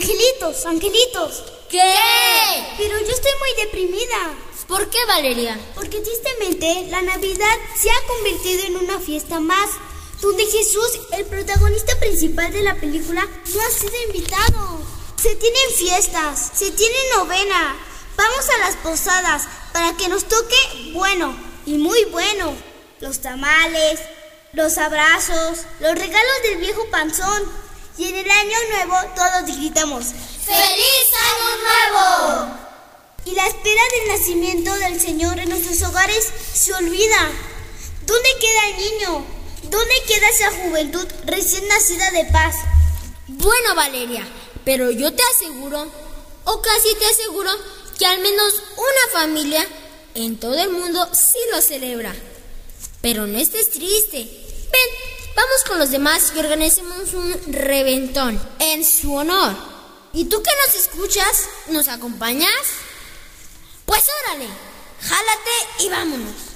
Angelitos, angelitos. ¿Qué? Pero yo estoy muy deprimida. ¿Por qué, Valeria? Porque tristemente la Navidad se ha convertido en una fiesta más, donde Jesús, el protagonista principal de la película, no ha sido invitado. Se tienen fiestas, se tiene novena. Vamos a las posadas para que nos toque bueno y muy bueno. Los tamales, los abrazos, los regalos del viejo panzón. Y en el año nuevo todos gritamos ¡Feliz Año Nuevo! Y la espera del nacimiento del Señor en nuestros hogares se olvida. ¿Dónde queda el niño? ¿Dónde queda esa juventud recién nacida de paz? Bueno, Valeria, pero yo te aseguro, o casi te aseguro, que al menos una familia en todo el mundo sí lo celebra. Pero no estés triste. Ven, vamos con los demás y organicemos un reventón en su honor. ¿Y tú que nos escuchas, nos acompañas? Pues órale, jálate y vámonos.